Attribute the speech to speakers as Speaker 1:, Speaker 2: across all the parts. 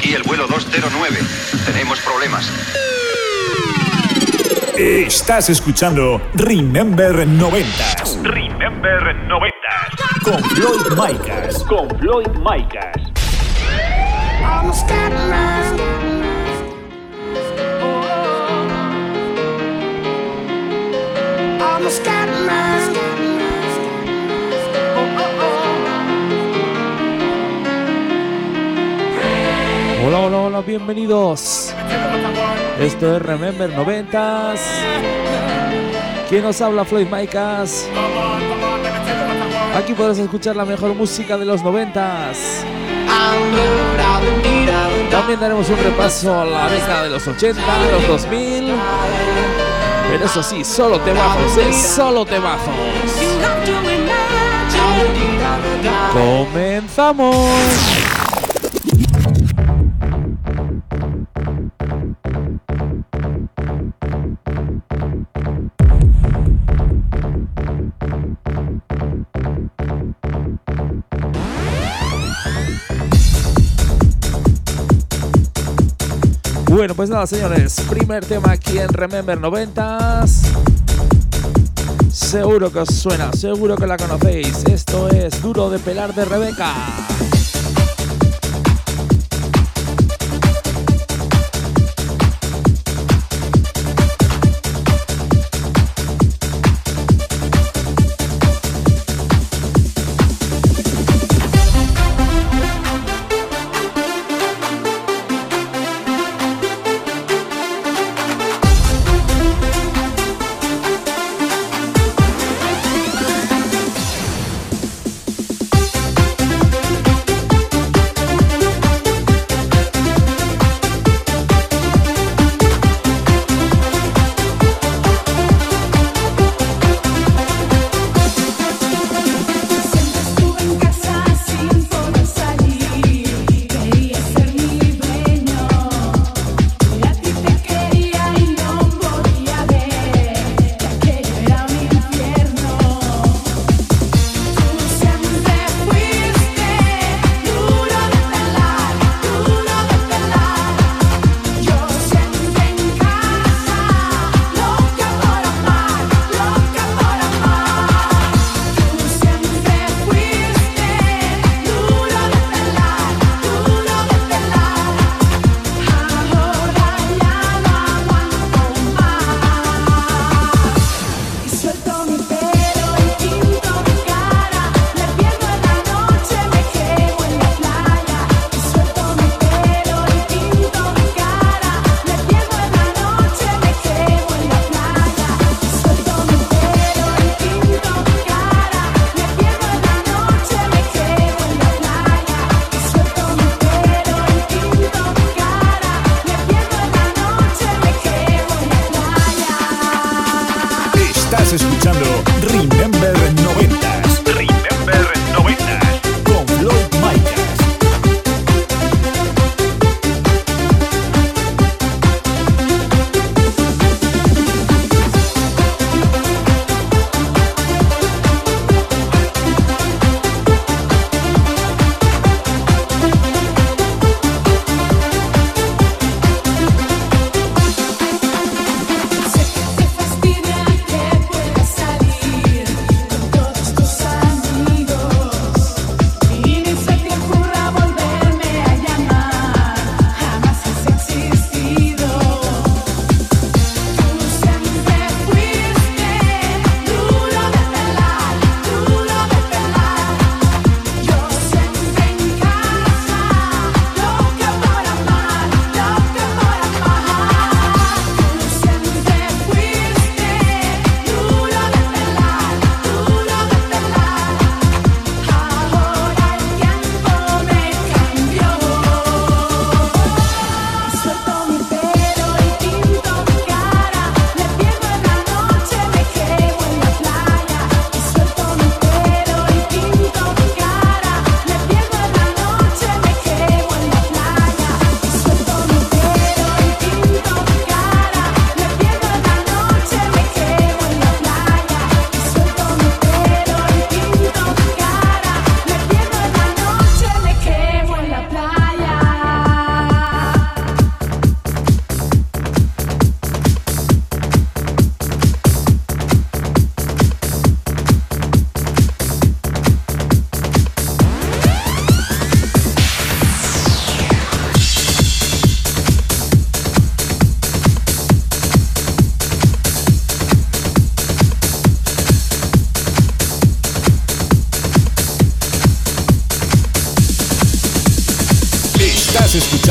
Speaker 1: Aquí el vuelo 209. Tenemos problemas.
Speaker 2: Estás escuchando Remember 90
Speaker 3: Remember 90.
Speaker 2: con Floyd Micas.
Speaker 3: Con Floyd Micas.
Speaker 4: Hola, hola, hola, bienvenidos. Esto es Remember 90s. ¿Quién nos habla? Floyd Micas. Aquí podrás escuchar la mejor música de los 90s. También daremos un repaso a la década de los 80, los 2000. Pero eso sí, solo temazos, ¿eh? Solo temazos. Comenzamos. Bueno, pues nada, señores. Primer tema aquí en Remember 90s. Seguro que os suena, seguro que la conocéis. Esto es Duro de Pelar de Rebeca.
Speaker 3: escuchando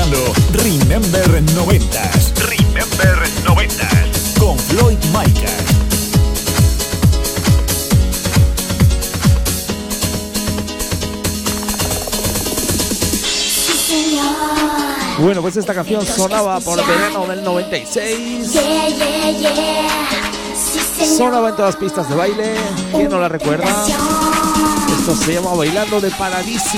Speaker 3: escuchando Remember 90s.
Speaker 2: Remember 90s.
Speaker 3: Con Floyd Micah.
Speaker 5: Bueno, pues esta canción sonaba por el verano del 96. Sonaba en todas las pistas de baile. ¿Quién no la recuerda? Esto se llama Bailando de Paradiso.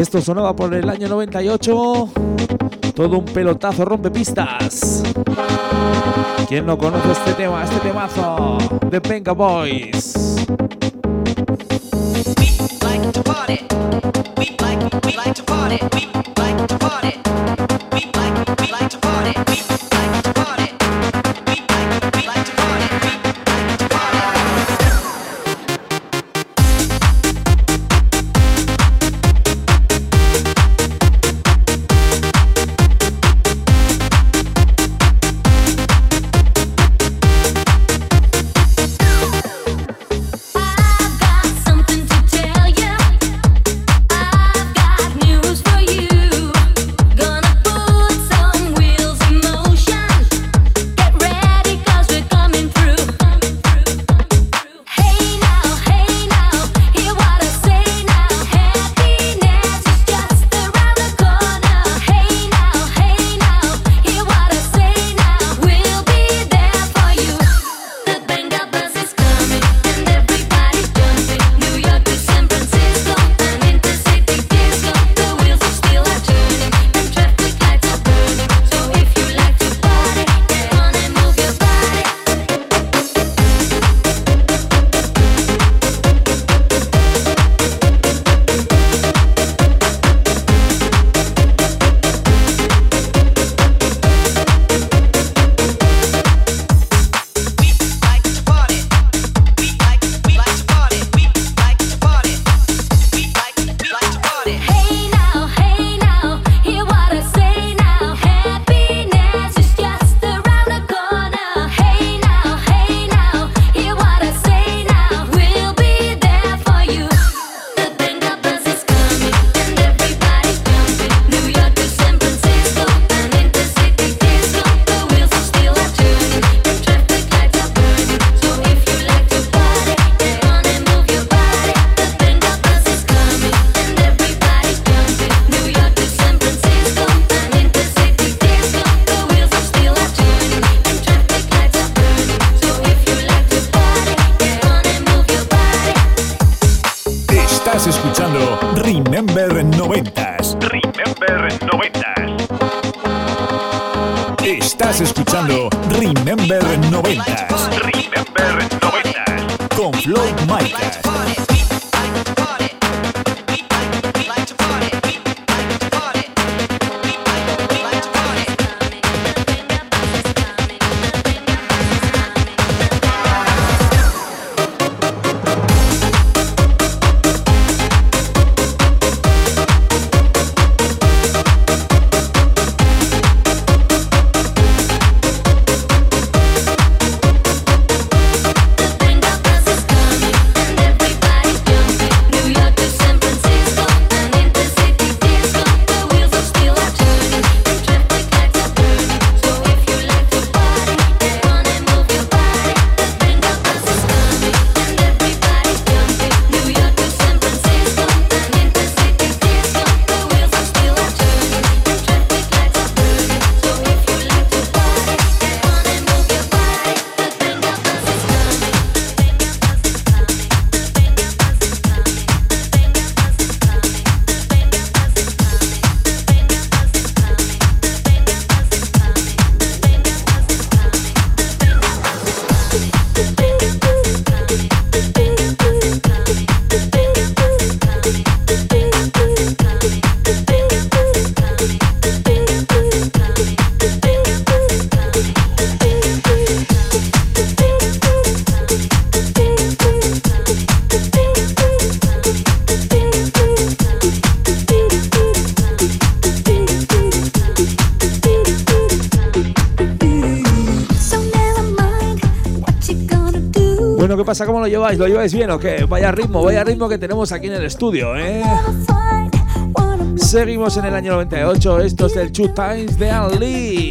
Speaker 5: Esto sonaba por el año 98. Todo un pelotazo rompe pistas. ¿Quién no conoce este tema, este temazo de Penga Boys? ¿Cómo lo lleváis? ¿Lo lleváis bien o qué? Vaya ritmo, vaya ritmo que tenemos aquí en el estudio, ¿eh? Seguimos en el año 98. Esto es el Two Times de Ali.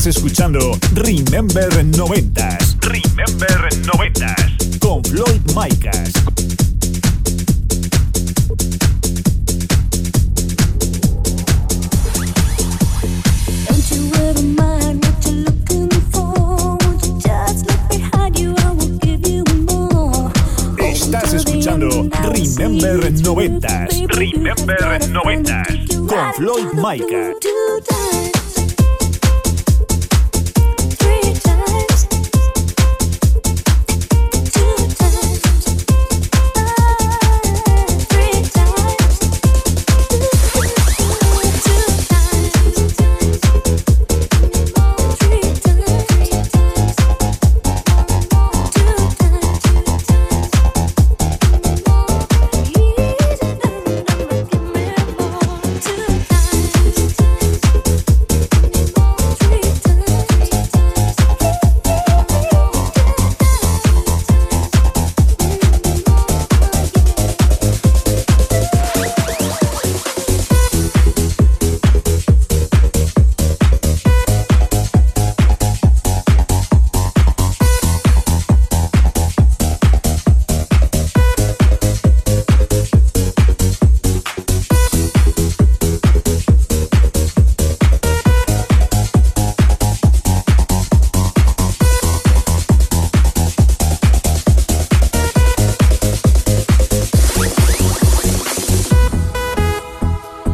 Speaker 5: Estás escuchando Remember 90s.
Speaker 2: Remember 90s.
Speaker 5: Con Floyd Micas. Remember 90s
Speaker 2: Remember 90s.
Speaker 5: con Floyd Micah.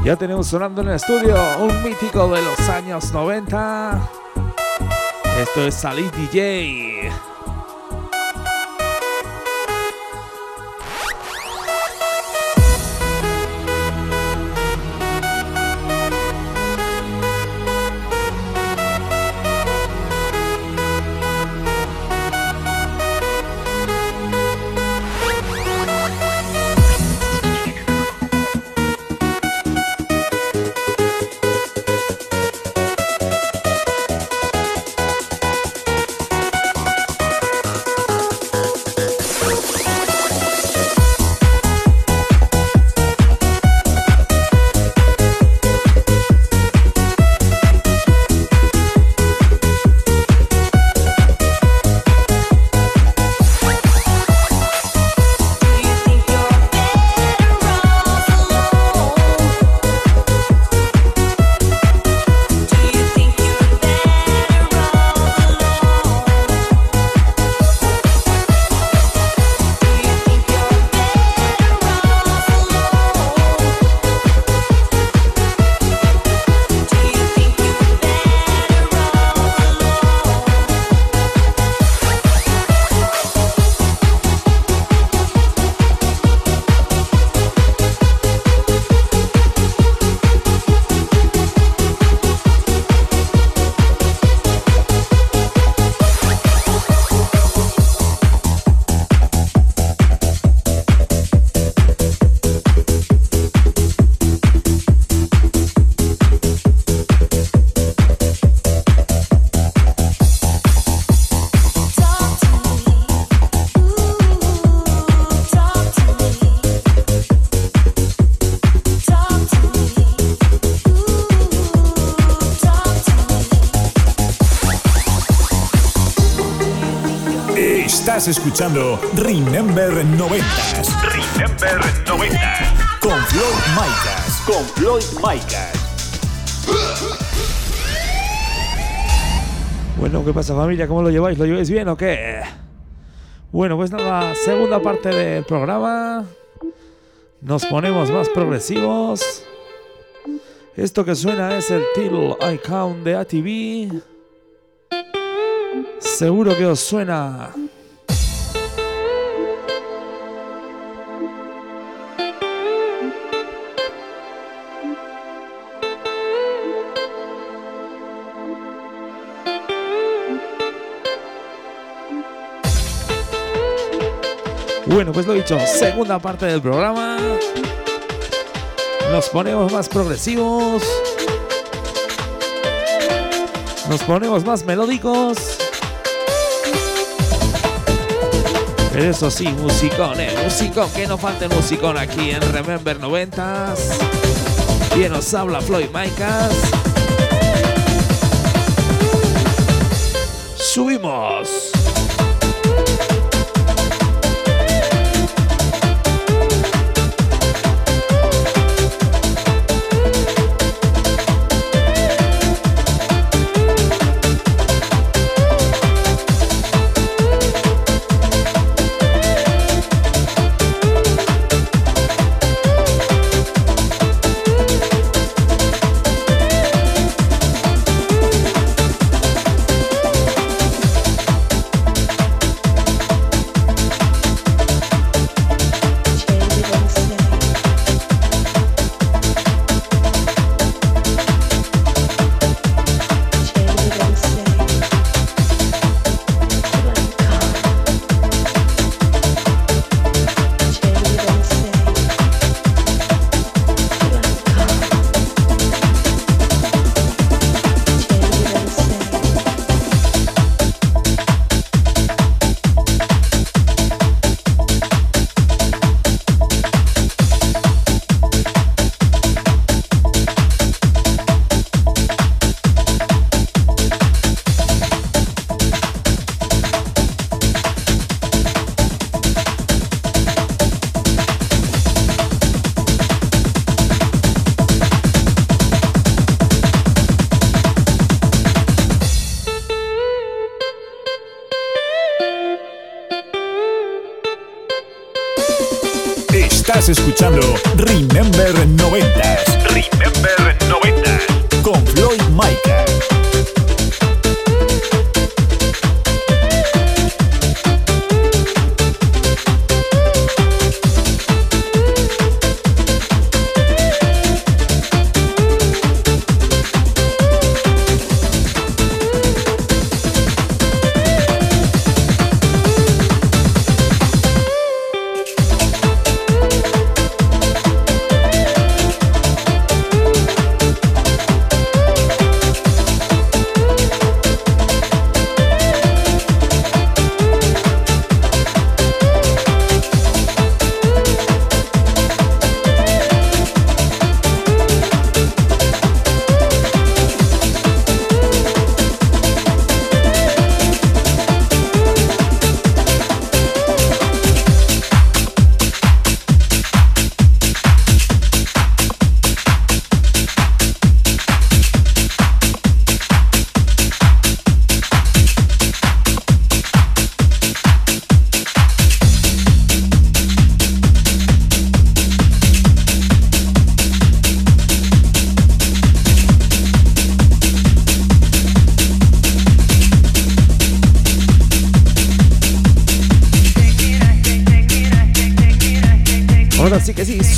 Speaker 4: Ya tenemos sonando en el estudio un mítico de los años 90. Esto es Salid DJ.
Speaker 5: Estás escuchando Remember 90s
Speaker 2: Remember 90s.
Speaker 5: con Floyd Micas. Con Floyd Micas.
Speaker 4: Bueno, ¿qué pasa familia? ¿Cómo lo lleváis? ¿Lo lleváis bien o qué? Bueno, pues nada, segunda parte del programa. Nos ponemos más progresivos. Esto que suena es el Till I Count de ATV. Seguro que os suena. Bueno, pues lo dicho, segunda parte del programa. Nos ponemos más progresivos. Nos ponemos más melódicos. Pero eso sí, musicón, eh, musicón, que no falte musicón aquí en Remember 90s. Quien nos habla Floyd Micas.
Speaker 2: Estás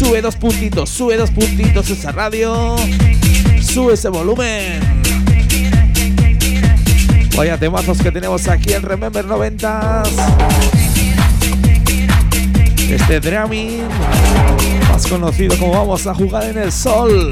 Speaker 4: sube dos puntitos, sube dos puntitos esa radio. Sube ese volumen. Vaya temazos que tenemos aquí en Remember 90s. Este Dramin, más conocido como Vamos a jugar en el sol.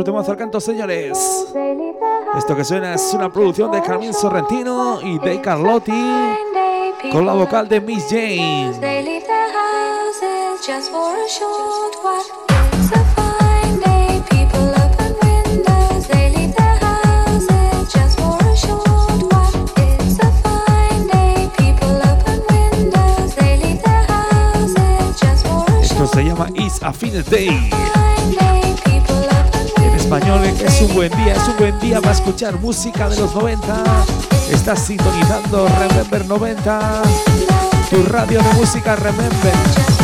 Speaker 3: otro tema al canto, señores. Esto que suena es una producción de Carmín Sorrentino y de Carlotti con la vocal de Miss Jane. Esto se llama Is a Fine Day español, es un buen día, es un buen día para escuchar música de los 90. Estás sintonizando Remember 90, tu radio de música Remember.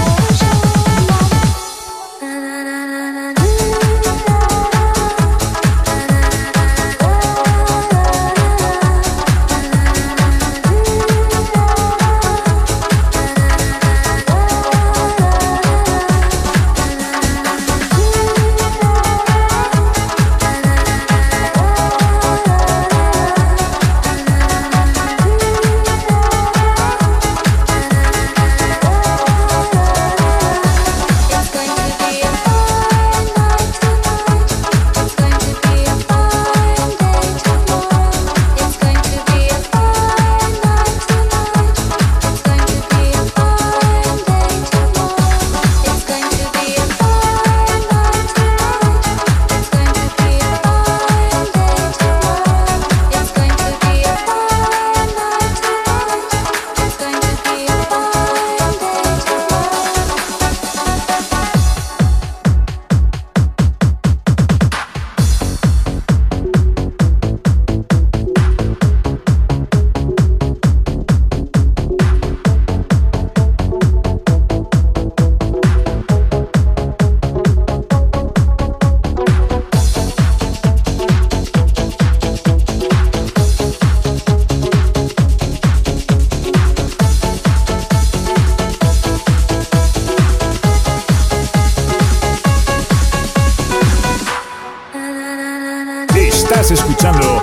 Speaker 2: escuchando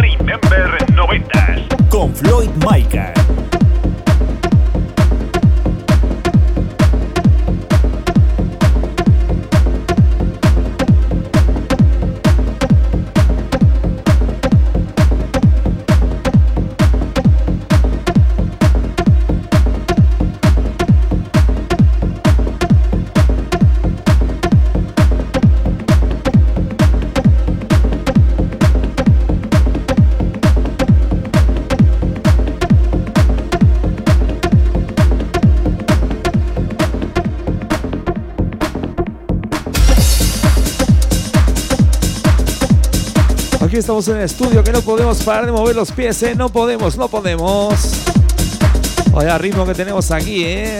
Speaker 4: Estamos en el estudio que no podemos parar de mover los pies, ¿eh? No podemos, no podemos. Vaya ritmo que tenemos aquí, ¿eh?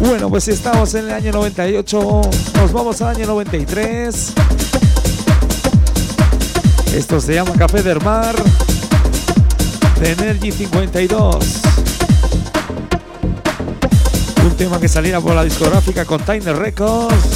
Speaker 4: Bueno, pues estamos en el año 98, nos vamos al año 93. Esto se llama Café del Mar de Energy 52. Un tema que saliera por la discográfica Container Records.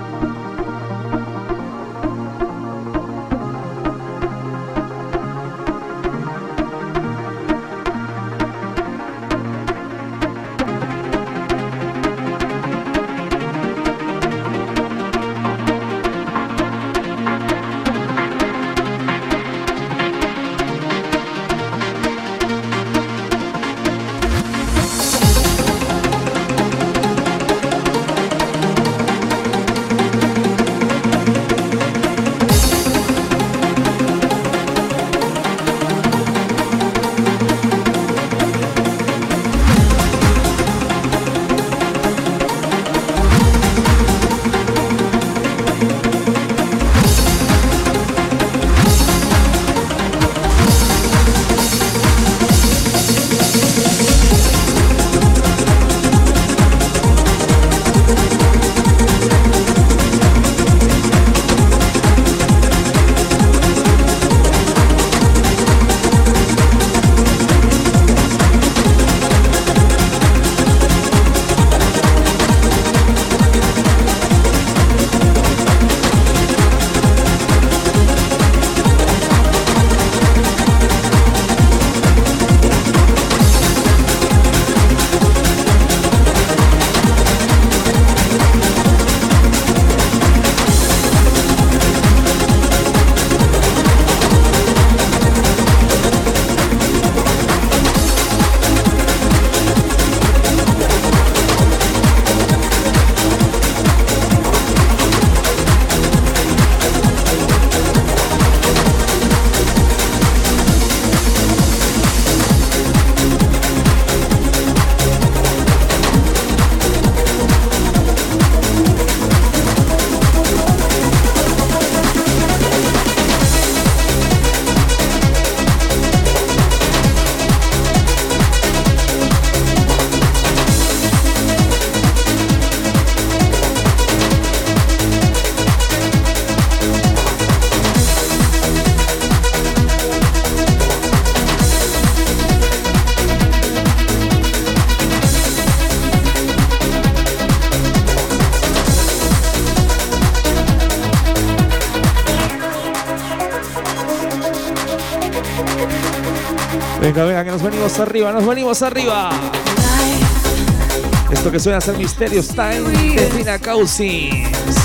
Speaker 5: venimos arriba, nos venimos arriba. Esto que suena a ser misterios, time de
Speaker 3: Fina Causis.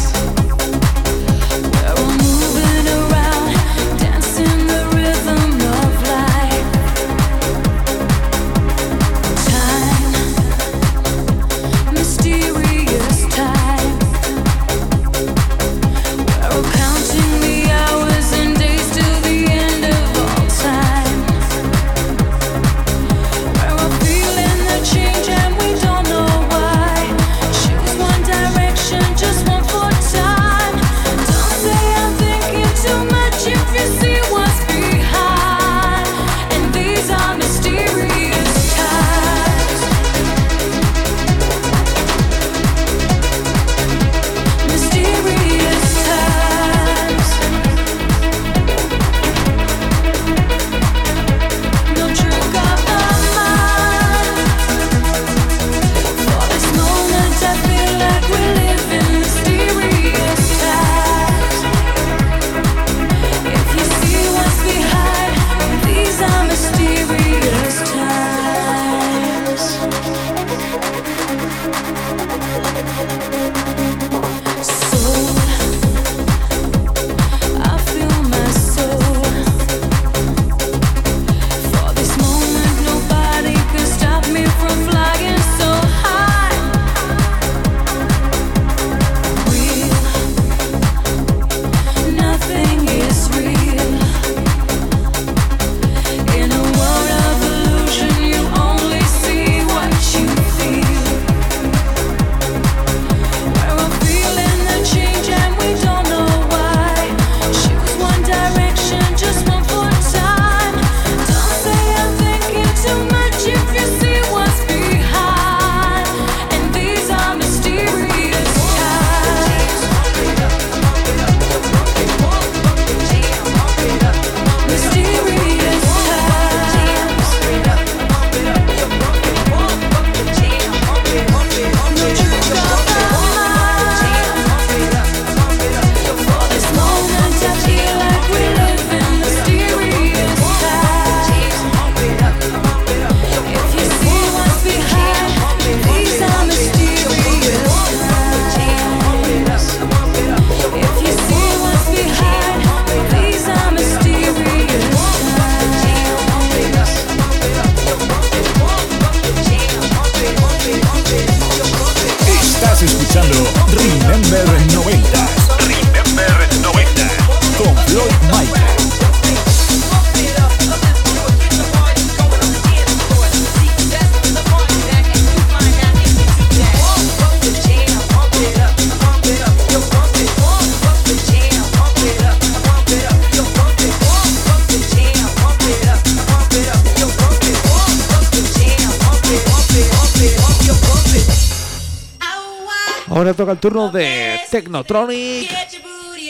Speaker 5: Ahora toca el turno de Technotronic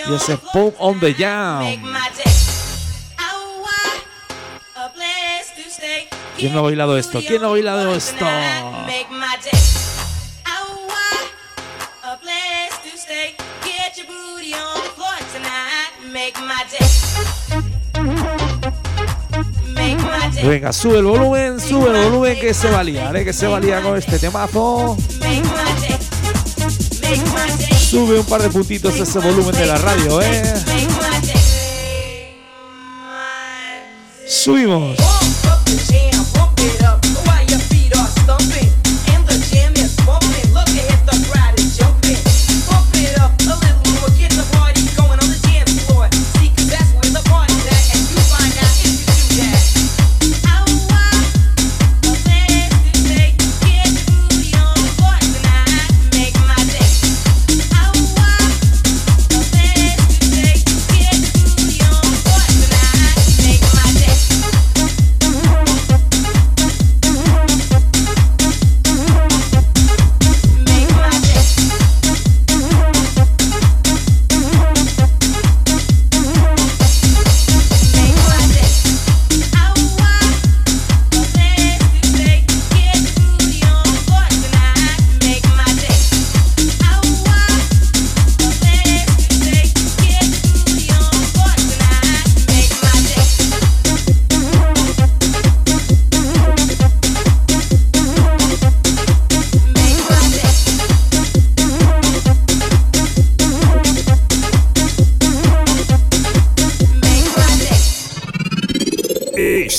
Speaker 5: y ese Pump on the Jam. ¿Quién no ha bailado esto? ¿Quién no ha bailado esto? Venga, sube el volumen, sube el volumen que se valía, eh, que se valía con este temazo. Sube un par de puntitos ese volumen de la radio, ¿eh? Subimos.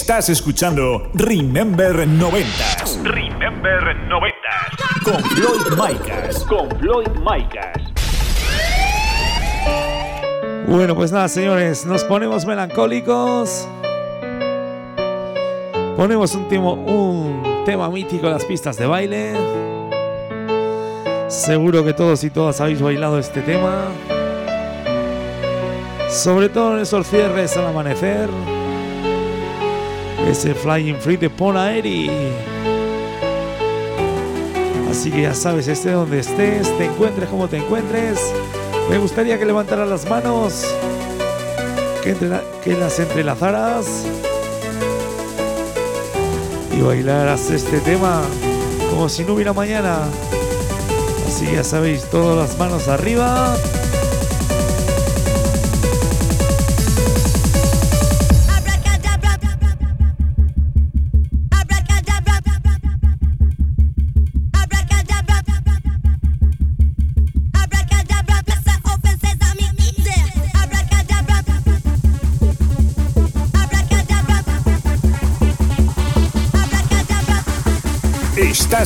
Speaker 2: Estás escuchando Remember 90s
Speaker 6: Remember 90.
Speaker 2: con Floyd Micas. Con Floyd Micas.
Speaker 4: Bueno, pues nada, señores, nos ponemos melancólicos. Ponemos un, timo- un tema mítico en las pistas de baile. Seguro que todos y todas habéis bailado este tema. Sobre todo en esos cierres al amanecer. Ese Flying Free de Pona Eri. Así que ya sabes, esté donde estés, te encuentres como te encuentres. Me gustaría que levantaras las manos, que, que las entrelazaras y bailaras este tema como si no hubiera mañana. Así que ya sabéis, todas las manos arriba.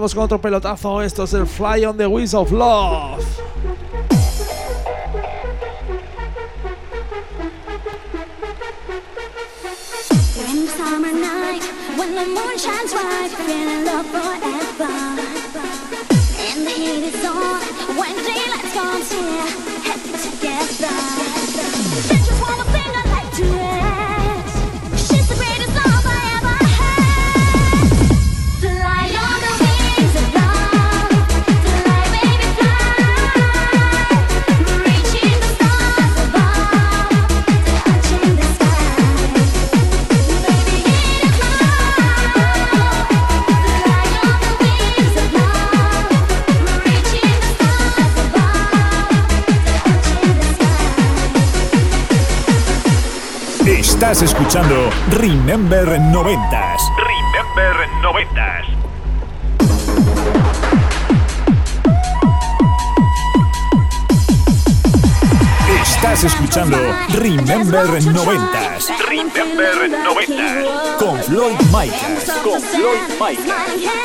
Speaker 3: vamos con otro pelotazo. Esto es el Fly on the Wings of Love.
Speaker 2: Remember 90s.
Speaker 7: Remember 90s.
Speaker 2: Estás escuchando Remember 90.
Speaker 7: Remember 90s.
Speaker 2: Con Floyd Micas.
Speaker 5: Con Floyd Micas.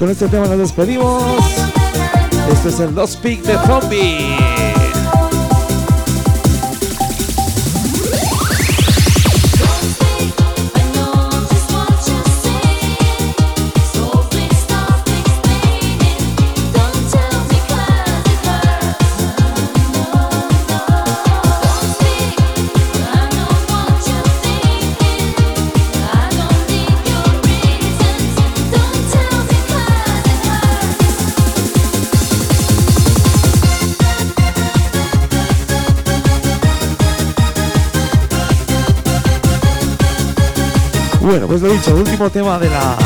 Speaker 2: Con
Speaker 3: este tema nos despedimos. Este es el Lost Peak de Zombie. Bueno, pues lo dicho, el último tema de la,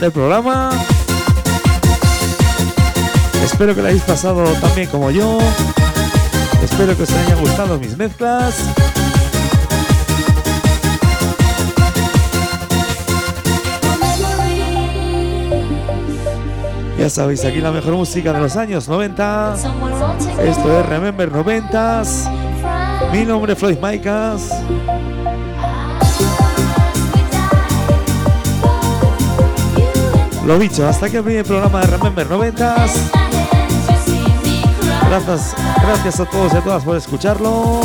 Speaker 3: del programa. Espero que lo hayáis pasado tan bien como yo.
Speaker 4: Espero que os hayan gustado mis mezclas. Ya sabéis, aquí la mejor música de los años 90. Esto es Remember 90s. Mi nombre es Floyd Maicas. Lo dicho, hasta aquí el primer programa de Remember 90s. Gracias, gracias a todos y a todas por escucharlo.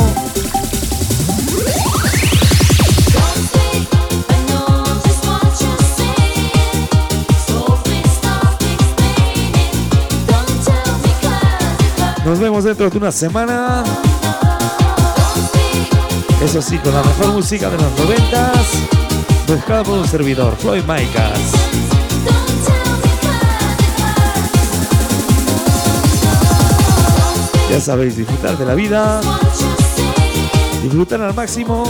Speaker 4: Nos vemos dentro de una semana. Eso sí, con la mejor música de los noventas. Buscada por un servidor, Floyd Micas. Ya sabéis, disfrutar de la vida. Disfrutar al máximo.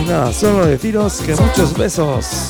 Speaker 4: Y nada, solo deciros que muchos besos.